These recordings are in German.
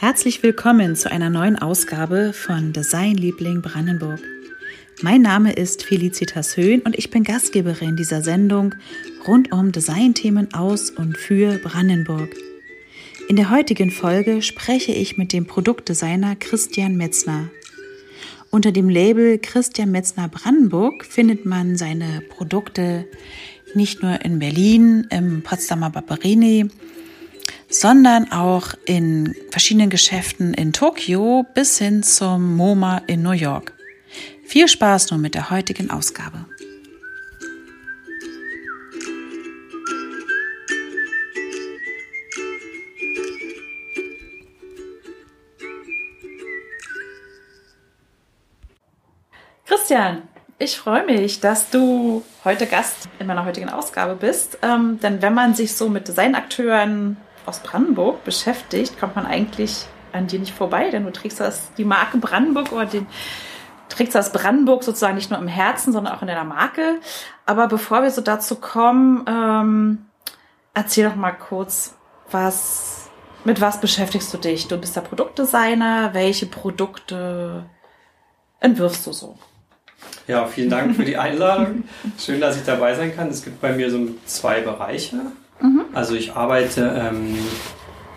Herzlich willkommen zu einer neuen Ausgabe von Designliebling Brandenburg. Mein Name ist Felicitas Höhn und ich bin Gastgeberin dieser Sendung rund um Designthemen aus und für Brandenburg. In der heutigen Folge spreche ich mit dem Produktdesigner Christian Metzner. Unter dem Label Christian Metzner Brandenburg findet man seine Produkte nicht nur in Berlin, im Potsdamer Barberini, sondern auch in verschiedenen Geschäften in Tokio bis hin zum MoMA in New York. Viel Spaß nun mit der heutigen Ausgabe. Christian, ich freue mich, dass du heute Gast in meiner heutigen Ausgabe bist. Ähm, denn wenn man sich so mit Designakteuren aus Brandenburg beschäftigt, kommt man eigentlich an dir nicht vorbei, denn du trägst das, die Marke Brandenburg oder den, trägst das Brandenburg sozusagen nicht nur im Herzen, sondern auch in deiner Marke. Aber bevor wir so dazu kommen, ähm, erzähl doch mal kurz, was, mit was beschäftigst du dich? Du bist der Produktdesigner. Welche Produkte entwirfst du so? Ja, vielen Dank für die Einladung. Schön, dass ich dabei sein kann. Es gibt bei mir so zwei Bereiche. Mhm. Also ich arbeite ähm,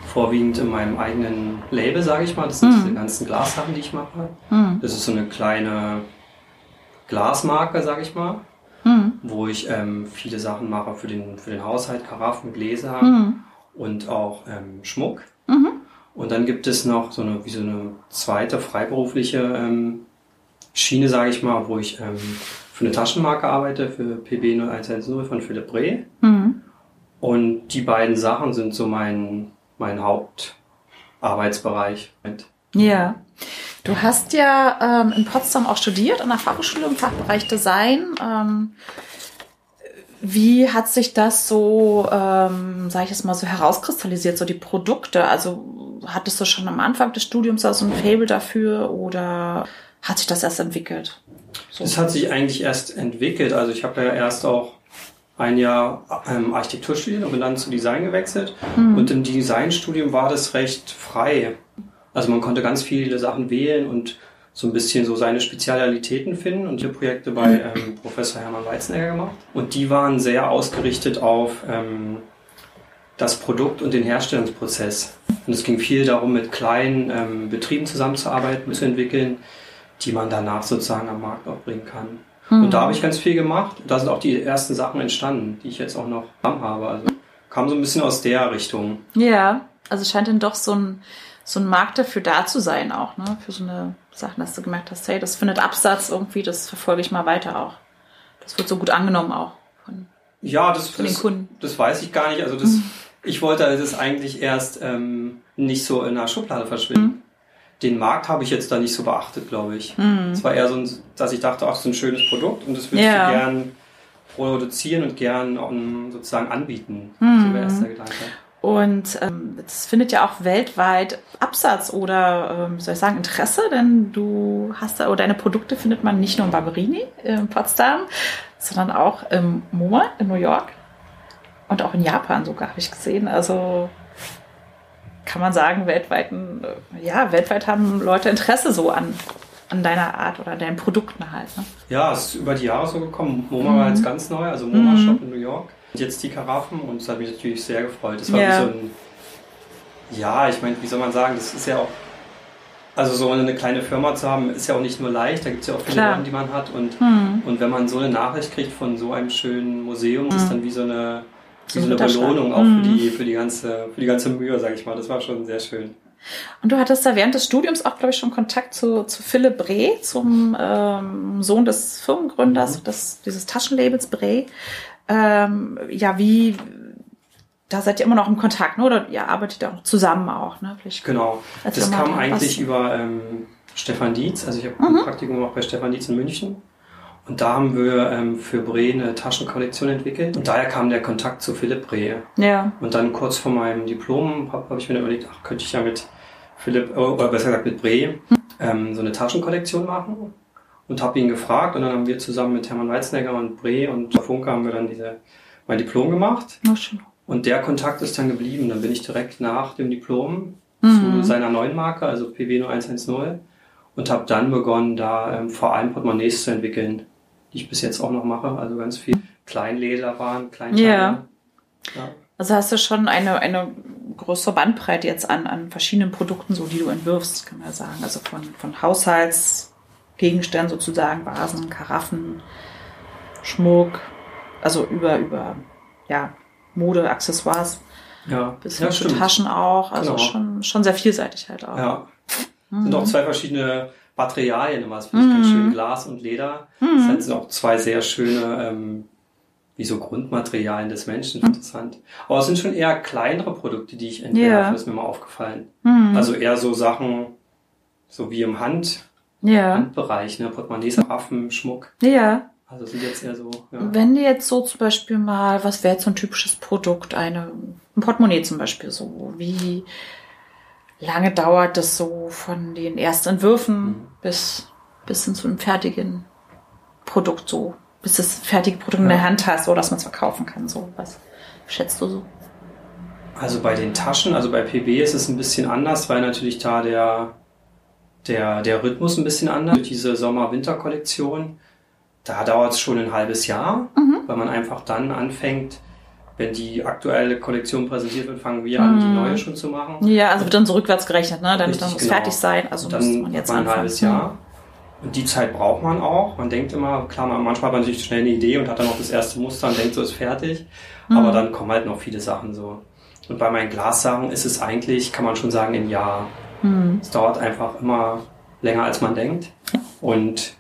vorwiegend in meinem eigenen Label, sage ich mal. Das sind mhm. diese ganzen Glassachen, die ich mache. Mhm. Das ist so eine kleine Glasmarke, sage ich mal, mhm. wo ich ähm, viele Sachen mache für den, für den Haushalt, Karaffen, Gläser mhm. und auch ähm, Schmuck. Und dann gibt es noch so eine, wie so eine zweite freiberufliche ähm, Schiene, sage ich mal, wo ich ähm, für eine Taschenmarke arbeite, für PB 0110 von Philipp Reh. Mhm. Und die beiden Sachen sind so mein, mein Hauptarbeitsbereich. Ja. Du hast ja ähm, in Potsdam auch studiert, an der Fachhochschule im Fachbereich Design. Ähm, wie hat sich das so, ähm, sage ich jetzt mal so herauskristallisiert, so die Produkte? Also hattest du schon am Anfang des Studiums da so ein Fable dafür oder hat sich das erst entwickelt? So. Es hat sich eigentlich erst entwickelt. Also ich habe ja erst auch ein Jahr ähm, Architektur studiert und bin dann zu Design gewechselt. Mhm. Und im Designstudium war das recht frei. Also man konnte ganz viele Sachen wählen und so ein bisschen so seine Spezialitäten finden und hier Projekte bei hm. ähm, Professor Hermann Weizenegger gemacht. Und die waren sehr ausgerichtet auf ähm, das Produkt und den Herstellungsprozess. Und es ging viel darum, mit kleinen ähm, Betrieben zusammenzuarbeiten, zu entwickeln, die man danach sozusagen am Markt auch bringen kann. Mhm. Und da habe ich ganz viel gemacht. Da sind auch die ersten Sachen entstanden, die ich jetzt auch noch habe. Also kam so ein bisschen aus der Richtung. Ja, also scheint dann doch so ein, so ein Markt dafür da zu sein auch, ne? Für so eine Sachen, dass du gemerkt hast, hey, das findet Absatz irgendwie, das verfolge ich mal weiter auch. Das wird so gut angenommen auch von, ja, das, von den das, Kunden. Das weiß ich gar nicht. Also das, mhm. ich wollte das eigentlich erst ähm, nicht so in einer Schublade verschwinden. Mhm den Markt habe ich jetzt da nicht so beachtet, glaube ich. Mhm. Es war eher so, ein, dass ich dachte, ach, so ein schönes Produkt und das würde ja. ich gern produzieren und gern sozusagen anbieten. Mhm. So wäre der Gedanke. Und ähm, das findet ja auch weltweit Absatz oder, ähm, wie soll ich sagen, Interesse, denn du hast da, oder deine Produkte findet man nicht nur in Barberini in Potsdam, sondern auch im MoMA in New York und auch in Japan sogar, habe ich gesehen. Also kann man sagen, weltweiten, ja, weltweit haben Leute Interesse so an, an deiner Art oder deinen Produkten halt. Ne? Ja, es ist über die Jahre so gekommen. MoMA mhm. war jetzt ganz neu, also MoMA mhm. Shop in New York. Und jetzt die Karaffen und das hat mich natürlich sehr gefreut. Das war ja. wie so ein, ja, ich meine, wie soll man sagen, das ist ja auch, also so eine kleine Firma zu haben, ist ja auch nicht nur leicht, da gibt es ja auch viele Sachen, die man hat. Und, mhm. und wenn man so eine Nachricht kriegt von so einem schönen Museum, ist mhm. dann wie so eine so eine Belohnung auch mhm. für, die, für, die ganze, für die ganze Mühe, sage ich mal. Das war schon sehr schön. Und du hattest da während des Studiums auch, glaube ich, schon Kontakt zu, zu Philipp Breh, zum ähm, Sohn des Firmengründers mhm. des, dieses Taschenlabels Breh. Ähm, ja, wie, da seid ihr immer noch im Kontakt, ne? oder ihr arbeitet ja auch zusammen auch, ne? Vielleicht genau, das kam eigentlich was. über ähm, Stefan Dietz, also ich habe mhm. ein Praktikum gemacht bei Stefan Dietz in München und da haben wir ähm, für Bre eine Taschenkollektion entwickelt. Und daher kam der Kontakt zu Philipp Bre. Ja. Und dann kurz vor meinem Diplom habe hab ich mir überlegt, ach, könnte ich ja mit Philipp, oh, oder besser gesagt mit Bre, ähm, so eine Taschenkollektion machen. Und habe ihn gefragt und dann haben wir zusammen mit Hermann Weizenegger und Bre und Funke haben wir dann diese, mein Diplom gemacht. Oh, schön. Und der Kontakt ist dann geblieben. Dann bin ich direkt nach dem Diplom mhm. zu seiner neuen Marke, also PW 0110 und habe dann begonnen, da ähm, vor allem Portemonnaies zu entwickeln, die ich bis jetzt auch noch mache, also ganz viel Kleinlederwaren, Kleinteile. Ja. ja. Also hast du schon eine, eine größere Bandbreite jetzt an, an verschiedenen Produkten, so die du entwirfst, kann man sagen. Also von, von Haushaltsgegenständen sozusagen, Vasen, Karaffen, Schmuck, also über, über ja, Mode, Accessoires. Ja, bis hin ja, zu Taschen auch. Also genau. schon, schon sehr vielseitig halt auch. Ja. Mhm. Sind auch zwei verschiedene Materialien immer. Das finde ich mhm. ganz schön. Glas und Leder. Mhm. Das sind auch zwei sehr schöne, ähm, wie so Grundmaterialien des Menschen. Mhm. Interessant. Aber es sind schon eher kleinere Produkte, die ich entwerfe, yeah. ist mir mal aufgefallen. Mhm. Also eher so Sachen, so wie im Hand, ja. Handbereich, ne? Portemonnaies, Waffen, Schmuck. Ja. Also sind jetzt eher so. Ja. Wenn du jetzt so zum Beispiel mal, was wäre jetzt so ein typisches Produkt, eine, ein Portemonnaie zum Beispiel so, wie lange dauert das so von den ersten Entwürfen mhm. bis, bis hin zu einem fertigen Produkt so, bis das fertige Produkt ja. in der Hand hast, so dass man es verkaufen kann, so, was schätzt du so? Also bei den Taschen, also bei PB ist es ein bisschen anders, weil natürlich da der, der, der Rhythmus ein bisschen anders, diese Sommer-Winter-Kollektion da dauert es schon ein halbes Jahr, mhm. weil man einfach dann anfängt, wenn die aktuelle Kollektion präsentiert wird, fangen wir an, die mhm. neue schon zu machen. Ja, also wird dann so rückwärts gerechnet, ne? Dann, Richtig, dann muss genau. fertig sein. Also dann muss man jetzt man ein halbes Jahr. Und die Zeit braucht man auch. Man denkt immer, klar, man, manchmal hat man natürlich schnell eine Idee und hat dann auch das erste Muster und denkt, so ist fertig. Mhm. Aber dann kommen halt noch viele Sachen so. Und bei meinen Glassachen ist es eigentlich, kann man schon sagen, im Jahr. Mhm. Es dauert einfach immer länger, als man denkt. Und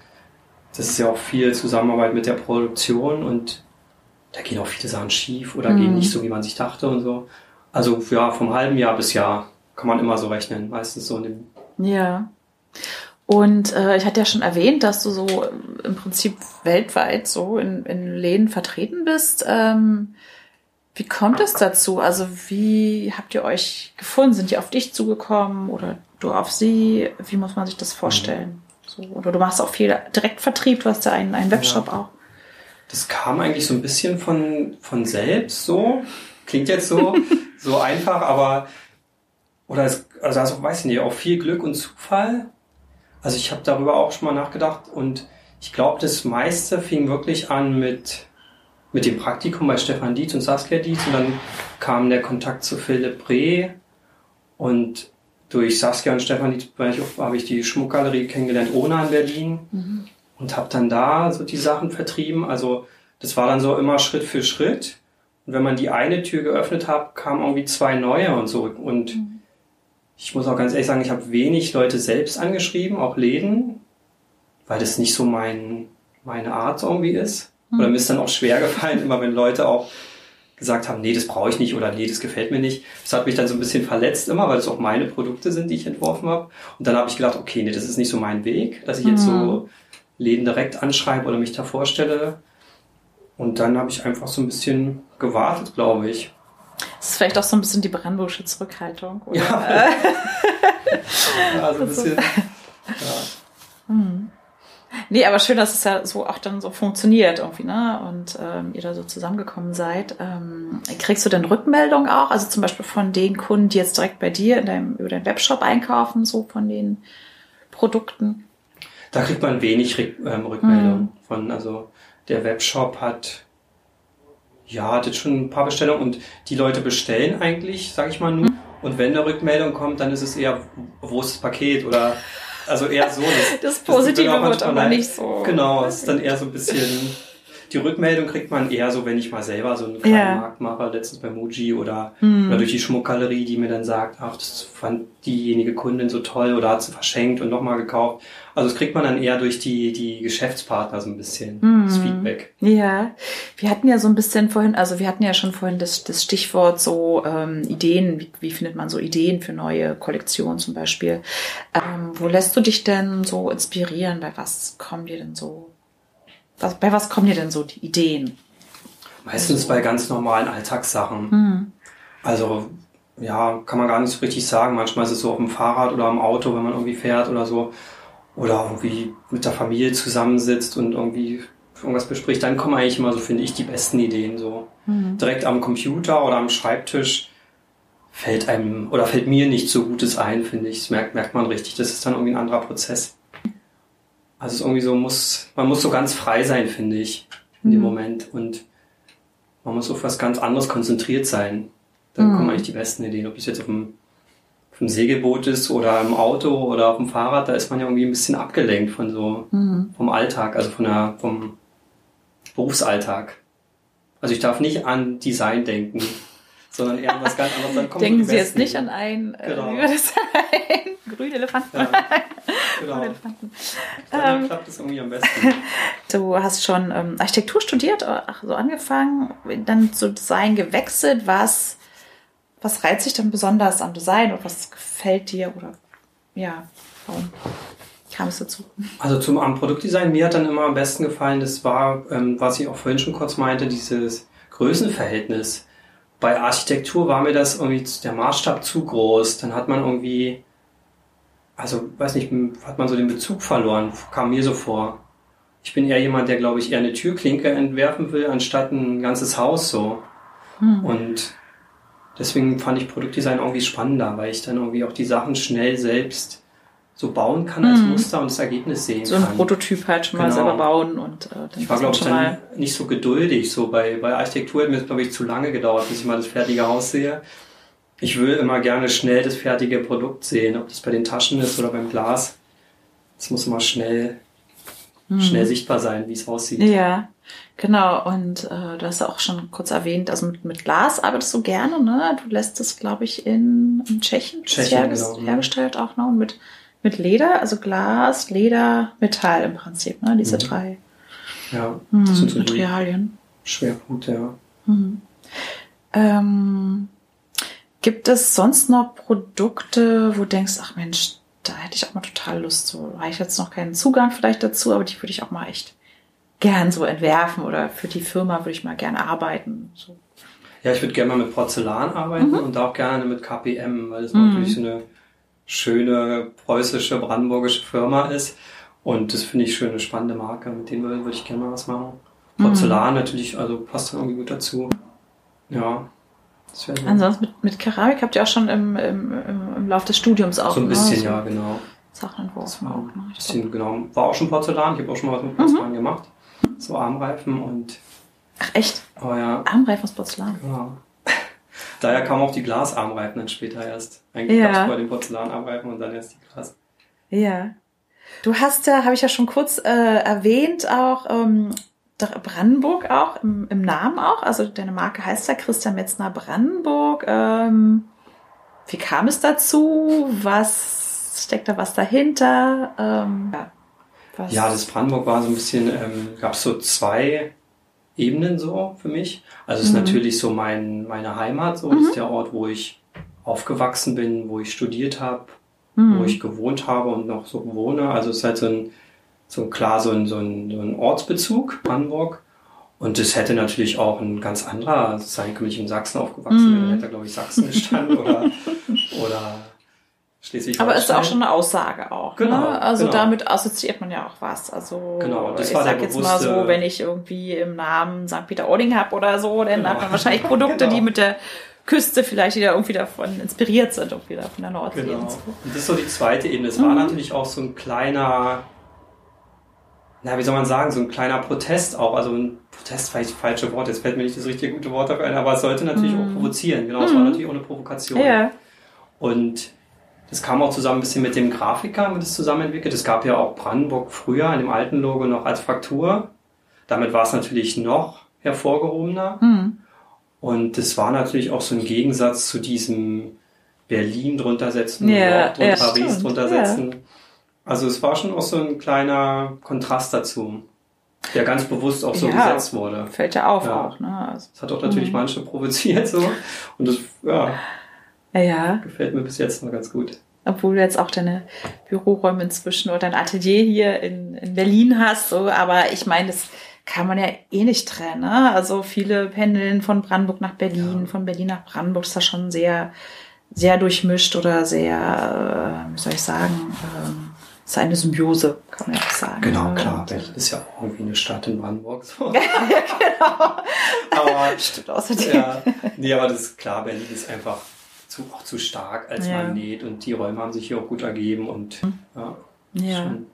das ist ja auch viel Zusammenarbeit mit der Produktion und da gehen auch viele Sachen schief oder mhm. gehen nicht so, wie man sich dachte und so. Also ja, vom halben Jahr bis Jahr kann man immer so rechnen, meistens so in dem. Ja. Und äh, ich hatte ja schon erwähnt, dass du so im Prinzip weltweit so in, in Läden vertreten bist. Ähm, wie kommt es dazu? Also wie habt ihr euch gefunden? Sind die auf dich zugekommen oder du auf sie? Wie muss man sich das vorstellen? So, oder du machst auch viel Direktvertrieb, du hast ja einen, einen Webshop ja. auch. Das kam eigentlich so ein bisschen von, von selbst so. Klingt jetzt so, so einfach, aber oder es, also, also weiß ich nicht, auch viel Glück und Zufall. Also ich habe darüber auch schon mal nachgedacht und ich glaube, das meiste fing wirklich an mit, mit dem Praktikum bei Stefan Dietz und Saskia Dietz und dann kam der Kontakt zu Philipp Reh und durch Saskia und Stefan habe ich die Schmuckgalerie kennengelernt, Ona in Berlin. Mhm. Und habe dann da so die Sachen vertrieben. Also das war dann so immer Schritt für Schritt. Und wenn man die eine Tür geöffnet hat, kamen irgendwie zwei neue und so. Und mhm. ich muss auch ganz ehrlich sagen, ich habe wenig Leute selbst angeschrieben, auch Läden, weil das nicht so mein, meine Art irgendwie ist. Mhm. Oder mir ist dann auch schwer gefallen, immer wenn Leute auch gesagt haben, nee, das brauche ich nicht oder nee, das gefällt mir nicht. Das hat mich dann so ein bisschen verletzt immer, weil es auch meine Produkte sind, die ich entworfen habe. Und dann habe ich gedacht, okay, nee, das ist nicht so mein Weg, dass ich jetzt so mhm. Läden direkt anschreibe oder mich da vorstelle. Und dann habe ich einfach so ein bisschen gewartet, glaube ich. Das ist vielleicht auch so ein bisschen die Brandenburgische Zurückhaltung. Oder? Ja. ja, also ein bisschen. Ja. Hm. Nee, aber schön, dass es ja so auch dann so funktioniert irgendwie, ne? Und ähm, ihr da so zusammengekommen seid. Ähm, kriegst du denn Rückmeldungen auch? Also zum Beispiel von den Kunden, die jetzt direkt bei dir in deinem, über deinen Webshop einkaufen, so von den Produkten? Da kriegt man wenig Rück, ähm, Rückmeldungen mhm. von. Also der Webshop hat ja, hat jetzt schon ein paar Bestellungen und die Leute bestellen eigentlich, sag ich mal nur. Mhm. Und wenn eine Rückmeldung kommt, dann ist es eher, wo ist das Paket oder also eher so. Das, das Positive das wird aber nicht so. Genau, es ist dann eher so ein bisschen. Die Rückmeldung kriegt man eher so, wenn ich mal selber so einen kleinen ja. Markt mache, letztens bei Muji oder, mhm. oder durch die Schmuckgalerie, die mir dann sagt, ach, das fand diejenige Kundin so toll oder hat sie verschenkt und nochmal gekauft. Also das kriegt man dann eher durch die, die Geschäftspartner so ein bisschen, mhm. das Feedback. Ja, wir hatten ja so ein bisschen vorhin, also wir hatten ja schon vorhin das, das Stichwort so ähm, Ideen, wie, wie findet man so Ideen für neue Kollektionen zum Beispiel. Ähm, wo lässt du dich denn so inspirieren? Bei was kommen dir denn so, was, bei was kommen dir denn so die Ideen? Meistens bei ganz normalen Alltagssachen. Mhm. Also ja, kann man gar nicht so richtig sagen. Manchmal ist es so auf dem Fahrrad oder am Auto, wenn man irgendwie fährt oder so oder irgendwie mit der Familie zusammensitzt und irgendwie irgendwas bespricht, dann kommen eigentlich immer so, finde ich, die besten Ideen so. Mhm. Direkt am Computer oder am Schreibtisch fällt einem oder fällt mir nicht so Gutes ein, finde ich. Das merkt, merkt man richtig. Das ist dann irgendwie ein anderer Prozess. Also es ist irgendwie so muss, man muss so ganz frei sein, finde ich, in mhm. dem Moment. Und man muss auf was ganz anderes konzentriert sein. Dann mhm. kommen eigentlich die besten Ideen. Ob es jetzt auf dem, auf dem, Segelboot ist oder im Auto oder auf dem Fahrrad, da ist man ja irgendwie ein bisschen abgelenkt von so, mhm. vom Alltag, also von der, vom Berufsalltag. Also ich darf nicht an Design denken sondern eher was ganz anderes. Dann kommen Denken Sie jetzt nicht an einen, äh, genau. wie das, einen grünen Elefanten. Ja, genau. Elefanten. Dann ähm, klappt es irgendwie am besten. Du hast schon ähm, Architektur studiert, ach, so angefangen, dann zu Design gewechselt. Was, was reizt sich dann besonders am Design und was gefällt dir oder ja, warum? kam es dazu? Also zum am Produktdesign, mir hat dann immer am besten gefallen, das war, ähm, was ich auch vorhin schon kurz meinte, dieses Größenverhältnis bei Architektur war mir das irgendwie der Maßstab zu groß. Dann hat man irgendwie, also weiß nicht, hat man so den Bezug verloren, kam mir so vor. Ich bin eher jemand, der, glaube ich, eher eine Türklinke entwerfen will, anstatt ein ganzes Haus so. Hm. Und deswegen fand ich Produktdesign irgendwie spannender, weil ich dann irgendwie auch die Sachen schnell selbst so bauen kann als mhm. Muster und das Ergebnis sehen so kann. So ein Prototyp halt schon genau. mal selber bauen und äh, dann Ich war, glaube ich, dann nicht so geduldig. So bei, bei Architektur hat mir, glaube ich, zu lange gedauert, bis ich mal das fertige Haus sehe. Ich will immer gerne schnell das fertige Produkt sehen, ob das bei den Taschen ist oder beim Glas. Es muss immer schnell, mhm. schnell sichtbar sein, wie es aussieht. Ja, genau. Und äh, du hast ja auch schon kurz erwähnt, also mit, mit Glas arbeitest du gerne, ne? Du lässt es, glaube ich, in, in Tschechien, Tschechien genau, hergestellt auch noch. Und mit mit Leder, also Glas, Leder, Metall im Prinzip, ne? Diese mhm. drei ja, das mhm, sind so Materialien. Schwerpunkte, ja. Mhm. Ähm, gibt es sonst noch Produkte, wo du denkst, ach Mensch, da hätte ich auch mal total Lust zu. Da habe ich jetzt noch keinen Zugang vielleicht dazu, aber die würde ich auch mal echt gern so entwerfen oder für die Firma würde ich mal gern arbeiten. So. Ja, ich würde gerne mal mit Porzellan arbeiten mhm. und auch gerne mit KPM, weil das mhm. natürlich so eine schöne preußische, brandenburgische Firma ist. Und das finde ich schön, eine spannende Marke. Mit denen würde ich gerne mal was machen. Porzellan mhm. natürlich, also passt dann irgendwie gut dazu. Ja. Ansonsten mit, mit Keramik habt ihr auch schon im, im, im, im Laufe des Studiums auch. So ein bisschen, ne? ja, genau. Sachen entworfen auch. Ne? Bisschen, genau. War auch schon Porzellan. Ich habe auch schon mal was mit Porzellan mhm. gemacht. So Armreifen und. Ach echt? Oh ja. Armreifen aus Porzellan. Genau. Daher kamen auch die Glasarmreifen dann später erst. Eigentlich ja. gab es vor den Porzellanarmreifen und dann erst die Glas. Ja. Du hast ja, habe ich ja schon kurz äh, erwähnt, auch ähm, Brandenburg auch, im, im, Namen auch. Also deine Marke heißt ja Christian Metzner Brandenburg. Ähm, wie kam es dazu? Was steckt da was dahinter? Ähm, ja, was? ja, das Brandenburg war so ein bisschen, ähm, gab es so zwei Ebenen so für mich. Also es ist mhm. natürlich so mein, meine Heimat, so mhm. das ist der Ort, wo ich aufgewachsen bin, wo ich studiert habe, mhm. wo ich gewohnt habe und noch so wohne. Also es ist halt so ein, so klar so ein, so ein, so ein Ortsbezug, Hamburg. Und es hätte natürlich auch ein ganz anderer sein können, wenn ich in Sachsen aufgewachsen wäre. Mhm. Hätte da, glaube ich, Sachsen gestanden oder, oder. Aber ist auch schon eine Aussage auch. Ne? Genau. Ne? Also genau. damit assoziiert man ja auch was. Also genau, ich sag jetzt mal so, wenn ich irgendwie im Namen St. Peter-Ording habe oder so, dann genau. hat man wahrscheinlich Produkte, genau. die mit der Küste vielleicht wieder irgendwie davon inspiriert sind, irgendwie da von der Nordsee. Genau. Und, so. und das ist so die zweite Ebene. Es mhm. war natürlich auch so ein kleiner, na, wie soll man sagen, so ein kleiner Protest auch. Also ein Protest vielleicht das falsche Wort, jetzt fällt mir nicht das richtige gute Wort dafür ein, aber es sollte natürlich mhm. auch provozieren. Genau, es war mhm. natürlich auch eine Provokation. Ja. Und das kam auch zusammen ein bisschen mit dem Grafiker, haben wir das zusammen entwickelt. Es gab ja auch Brandenburg früher in dem alten Logo noch als Fraktur. Damit war es natürlich noch hervorgehobener. Mhm. Und das war natürlich auch so ein Gegensatz zu diesem Berlin drunter setzen, York drunter, ja, Paris drunter setzen. Ja. Also es war schon auch so ein kleiner Kontrast dazu, der ganz bewusst auch so ja, gesetzt wurde. Fällt ja auf auch. Ne? Also, das hat auch natürlich mhm. manche provoziert so. Und das, ja. Ja. Gefällt mir bis jetzt noch ganz gut. Obwohl du jetzt auch deine Büroräume inzwischen oder dein Atelier hier in, in Berlin hast, so, aber ich meine, das kann man ja eh nicht trennen. Ne? Also viele pendeln von Brandenburg nach Berlin, ja. von Berlin nach Brandenburg ist das schon sehr, sehr durchmischt oder sehr, äh, wie soll ich sagen, äh, ist eine Symbiose, kann man ja auch sagen. Genau, ne? klar. Berlin ist ja auch irgendwie eine Stadt in Brandenburg. So. ja, genau. aber, Stimmt außerdem. Ja, nee, aber das ist klar, Berlin ist einfach zu, auch zu stark als Ja. Magnet und die Räume haben sich hier auch gut ergeben und ja, Ja. schon-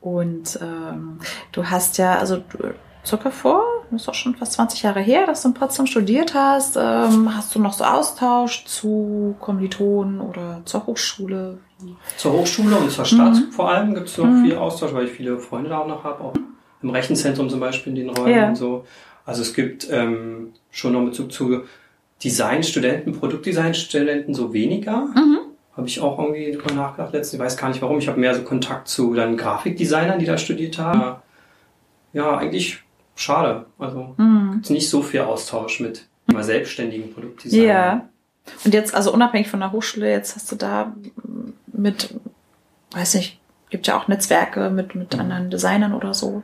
Und ähm, du hast ja, also du, circa vor, das ist auch schon fast 20 Jahre her, dass du in Potsdam studiert hast. Ähm, hast du noch so Austausch zu Kommilitonen oder zur Hochschule? Zur Hochschule und zur Stadt Mhm. vor allem gibt es noch Mhm. viel Austausch, weil ich viele Freunde da auch noch habe, auch im Rechenzentrum zum Beispiel in den Räumen Ja. und so. Also es gibt ähm, schon noch Bezug zu Designstudenten, Produktdesignstudenten so weniger. Mhm. Habe ich auch irgendwie drüber nachgedacht letztens. Ich weiß gar nicht warum. Ich habe mehr so Kontakt zu dann Grafikdesignern, die da studiert haben. Ja, eigentlich schade. Also Mhm. gibt's nicht so viel Austausch mit mal selbstständigen Produktdesignern. Ja. Und jetzt, also unabhängig von der Hochschule, jetzt hast du da mit, weiß nicht, gibt ja auch Netzwerke mit, mit Mhm. anderen Designern oder so.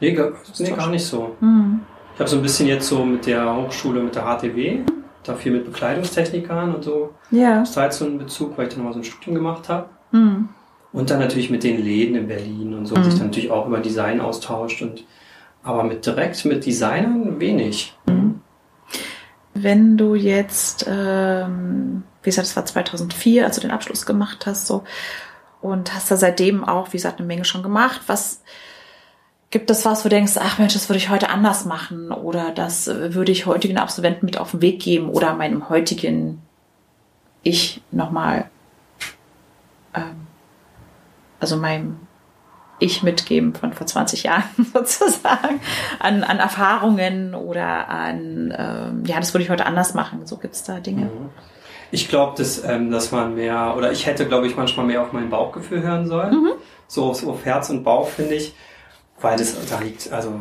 Nee, gar, nee, gar nicht so. Mhm. Ich habe so ein bisschen jetzt so mit der Hochschule, mit der HTW, da viel mit Bekleidungstechnikern und so. Ja. Das war jetzt so ein Bezug, weil ich dann mal so ein Studium gemacht habe. Mhm. Und dann natürlich mit den Läden in Berlin und so, Mhm. sich dann natürlich auch über Design austauscht. Und, aber mit direkt mit Designern wenig. Wenn du jetzt, ähm, wie gesagt, das war 2004, als du den Abschluss gemacht hast, so, und hast da seitdem auch, wie gesagt, eine Menge schon gemacht. Was gibt es was, wo du denkst, ach Mensch, das würde ich heute anders machen oder das würde ich heutigen Absolventen mit auf den Weg geben oder meinem heutigen Ich nochmal, ähm, also meinem Ich mitgeben von vor 20 Jahren sozusagen an, an Erfahrungen oder an, ähm, ja, das würde ich heute anders machen. So gibt's da Dinge. Mhm. Ich glaube, dass, ähm, dass man mehr, oder ich hätte, glaube ich, manchmal mehr auf mein Bauchgefühl hören sollen. So, so auf Herz und Bauch, finde ich. Weil das, da liegt, also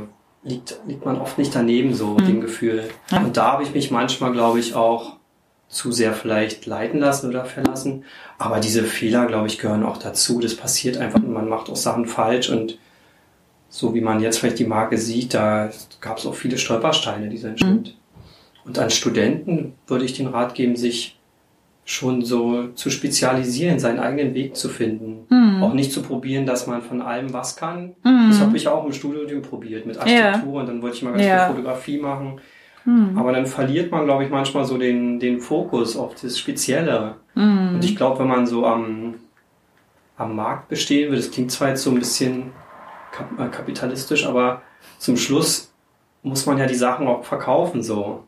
liegt, liegt man oft nicht daneben, so dem Gefühl. Ja. Und da habe ich mich manchmal, glaube ich, auch zu sehr vielleicht leiten lassen oder verlassen. Aber diese Fehler, glaube ich, gehören auch dazu. Das passiert einfach. Man macht auch Sachen falsch und so wie man jetzt vielleicht die Marke sieht, da gab es auch viele Stolpersteine, die sind stimmt. Und an Studenten würde ich den Rat geben, sich schon so zu spezialisieren, seinen eigenen Weg zu finden. Mhm. Auch nicht zu probieren, dass man von allem was kann. Mhm. Das habe ich auch im Studium probiert mit Architektur und dann wollte ich mal ganz Ja. viel Fotografie machen. Mhm. Aber dann verliert man, glaube ich, manchmal so den, den Fokus auf das Spezielle. Mhm. Und ich glaube, wenn man so am, am Markt bestehen will, das klingt zwar jetzt so ein bisschen äh, kapitalistisch, aber zum Schluss muss man ja die Sachen auch verkaufen, so.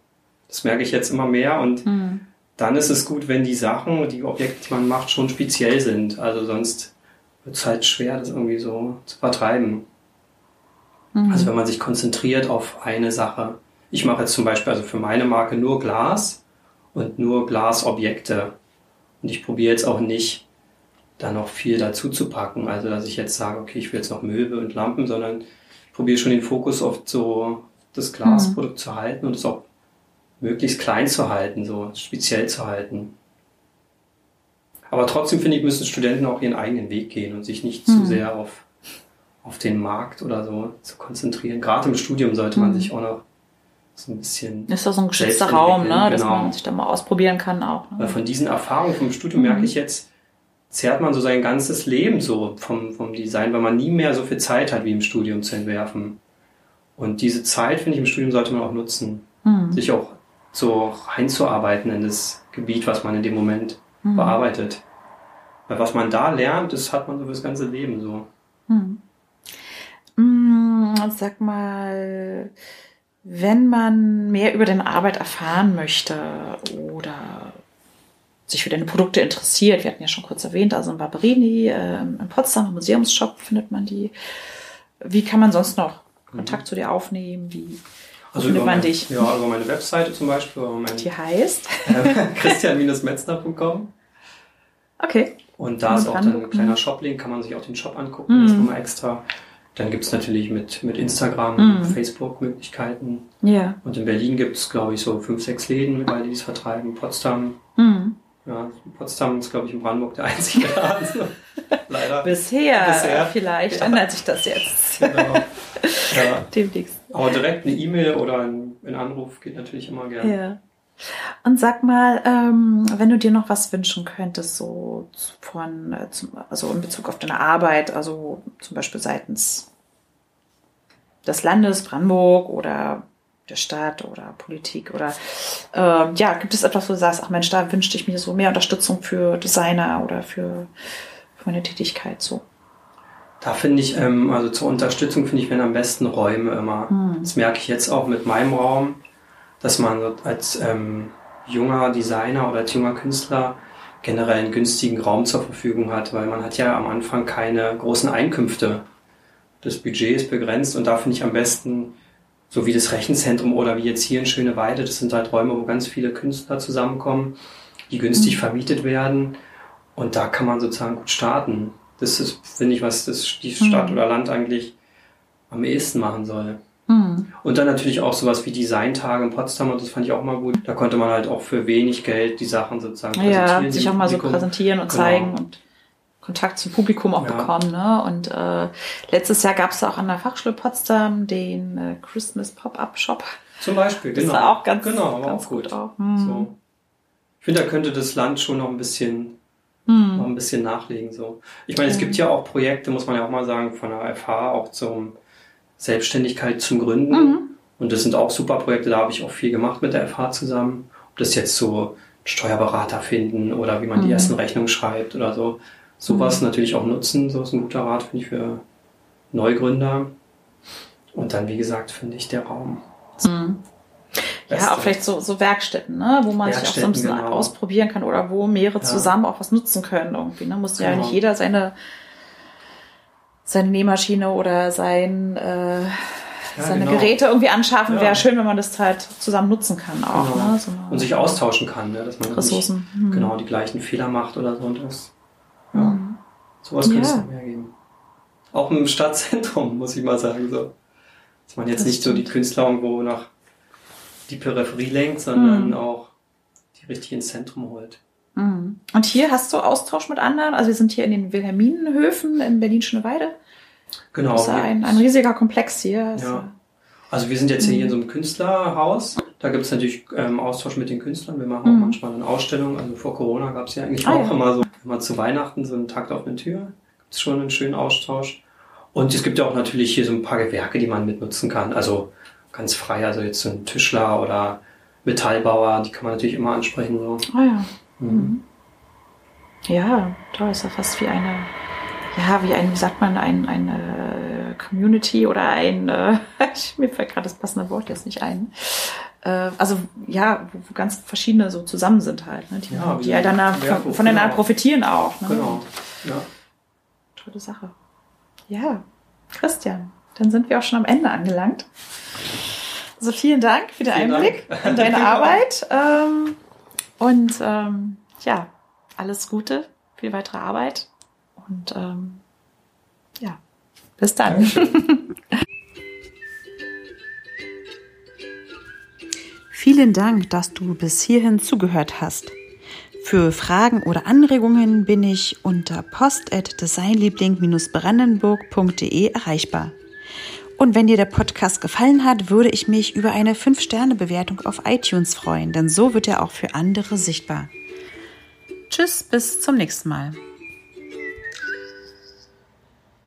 Das merke ich jetzt immer mehr und Mhm. Dann ist es gut, wenn die Sachen, die Objekte, die man macht, schon speziell sind. Also sonst wird es halt schwer, das irgendwie so zu vertreiben. Mhm. Also wenn man sich konzentriert auf eine Sache. Ich mache jetzt zum Beispiel also für meine Marke nur Glas und nur Glasobjekte. Und ich probiere jetzt auch nicht, da noch viel dazu zu packen. Also dass ich jetzt sage, okay, ich will jetzt noch Möbel und Lampen, sondern ich probiere schon den Fokus auf so das Glasprodukt zu halten und es auch möglichst klein zu halten, so speziell zu halten. Aber trotzdem finde ich, müssen Studenten auch ihren eigenen Weg gehen und sich nicht zu sehr auf, auf den Markt oder so zu konzentrieren. Gerade im Studium sollte man sich auch noch so ein bisschen, Ist doch so ein geschützter Raum, ne? entwickeln, dass genau. man sich da mal ausprobieren kann auch. weil Ne? von diesen Erfahrungen vom Studium merke ich jetzt, zehrt man so sein ganzes Leben so vom, vom Design, weil man nie mehr so viel Zeit hat wie im Studium zu entwerfen. Und diese Zeit, finde ich, im Studium sollte man auch nutzen, Mhm. sich auch so einzuarbeiten in das Gebiet, was man in dem Moment Mhm. bearbeitet. Weil was man da lernt, das hat man so fürs ganze Leben so. Hm. Mm, Sag mal, wenn man mehr über deine Arbeit erfahren möchte oder sich für deine Produkte interessiert, wir hatten ja schon kurz erwähnt, also in Barberini, ähm, in Potsdam, im Museumsshop findet man die. Wie kann man sonst noch Kontakt zu dir aufnehmen? Wie findet über man mein- dich? Ja, über meine Webseite zum Beispiel, über mein Die heißt? christian-metzner.com. Okay. Und da ist auch dann ein kleiner. Shop-Link, kann man sich auch den Shop angucken, das ist nochmal extra. Dann gibt's natürlich mit, mit Instagram, Mhm. Facebook Möglichkeiten. Ja. Und in Berlin gibt's glaube ich, so fünf, sechs Läden, mittlerweile, die es vertreiben. Potsdam, Hm. ja, Potsdam ist, glaube ich, in Brandenburg der einzige Laden. Leider. Bisher, Bisher. vielleicht ändert sich das jetzt. Genau. Ja. Demnächst. Aber direkt eine E-Mail oder ein, ein Anruf geht natürlich immer gerne. Ja. Und sag mal, ähm, wenn du dir noch was wünschen könntest, so von, äh, also in Bezug auf deine Arbeit, also zum Beispiel seitens des Landes Brandenburg oder der Staat oder Politik oder äh, ja, gibt es etwas, wo du sagst, ach Mensch, da wünschte ich mir so mehr Unterstützung für Designer oder für meine Tätigkeit so. Da finde ich, ähm, also zur Unterstützung finde ich, wenn am besten Räume immer. Hm. Das merke ich jetzt auch mit meinem Raum, dass man als ähm, junger Designer oder als junger Künstler generell einen günstigen Raum zur Verfügung hat, weil man hat ja am Anfang keine großen Einkünfte. Das Budget ist begrenzt und da finde ich am besten, so wie das Rechenzentrum oder wie jetzt hier in Schöneweide, das sind halt Räume, wo ganz viele Künstler zusammenkommen, die günstig mhm. vermietet werden und da kann man sozusagen gut starten. Das ist, finde ich, was das, die Stadt mhm. oder Land eigentlich am ehesten machen soll. Mhm. Und dann natürlich auch sowas wie Designtage in Potsdam und das fand ich auch mal gut. Da konnte man halt auch für wenig Geld die Sachen sozusagen präsentieren. Ja, sich auch mal so präsentieren und genau. zeigen und Kontakt zum Publikum auch ja. bekommen. Ne? Und äh, letztes Jahr gab es auch an der Fachschule Potsdam den äh, Christmas Pop-Up Shop. Zum Beispiel, genau. Das war auch ganz, genau, ganz auch gut. gut auch. Hm. So. Ich finde, da könnte das Land schon noch ein bisschen hm. ein bisschen nachlegen. So. Ich meine, es gibt ja auch Projekte, muss man ja auch mal sagen, von der FH auch zum Selbstständigkeit zum Gründen. Mhm. Und das sind auch super Projekte, da habe ich auch viel gemacht mit der FH zusammen. Ob das jetzt so Steuerberater finden oder wie man mhm. die ersten Rechnungen schreibt oder so. Sowas mhm. natürlich auch nutzen, so ist ein guter Rat, finde ich, für Neugründer. Und dann, wie gesagt, finde ich der Raum. Mhm. Ja, auch vielleicht so, so Werkstätten, ne? wo man sich auch so ein bisschen genau. ausprobieren kann oder wo mehrere ja. zusammen auch was nutzen können irgendwie. Ne? Muss genau. ja nicht jeder seine, seine Nähmaschine oder sein, äh, ja, seine genau. Geräte irgendwie anschaffen. Ja. Wäre schön, wenn man das halt zusammen nutzen kann auch. Genau. Ne? So und sich austauschen kann, ne? dass man Ressourcen. Nicht, mhm. genau die gleichen Fehler macht oder so. Und das, ja. Mhm. Sowas könnte es noch mehr geben. Auch im Stadtzentrum, muss ich mal sagen. So. Dass man jetzt das nicht stimmt. so die Künstler irgendwo nach die Peripherie lenkt, sondern mhm. auch die richtig ins Zentrum holt. Mhm. Und hier hast du Austausch mit anderen? Also wir sind hier in den Wilhelminenhöfen in Berlin-Schöneweide. Genau. Das ist ein, ein riesiger Komplex hier. Ja. Also wir sind jetzt hier in so einem Künstlerhaus. Da gibt es natürlich ähm, Austausch mit den Künstlern. Wir machen auch mhm. manchmal eine Ausstellung. Also vor Corona gab es ja eigentlich ah, auch ja. immer so, immer zu Weihnachten so einen Takt auf eine Tür. Gibt es schon einen schönen Austausch. Und es gibt ja auch natürlich hier so ein paar Gewerke, die man mitnutzen kann. Also ganz frei. Also jetzt so ein Tischler oder Metallbauer, die kann man natürlich immer ansprechen. So. Ah ja. Mhm. mhm. Ja, toll, ist ja fast wie eine, ja, wie ein, wie sagt man, ein, eine Community oder ein, äh, mir fällt gerade das passende Wort jetzt nicht ein. Äh, also ja, wo, wo ganz verschiedene so zusammen sind halt, ne? die, ja, die ja dann von, voneinander genau. profitieren auch. Ne? Genau. Ja. Tolle Sache. Ja, Christian, dann sind wir auch schon am Ende angelangt. Also vielen Dank für den vielen Einblick Dank. in deine Arbeit. Ähm, und ähm, ja, alles Gute für die weitere Arbeit. Und ähm, ja, bis dann. Vielen Dank, dass du bis hierhin zugehört hast. Für Fragen oder Anregungen bin ich unter post.designliebling-brandenburg.de erreichbar. Und wenn dir der Podcast gefallen hat, würde ich mich über eine 5-Sterne-Bewertung auf iTunes freuen, denn so wird er auch für andere sichtbar. Tschüss, bis zum nächsten Mal.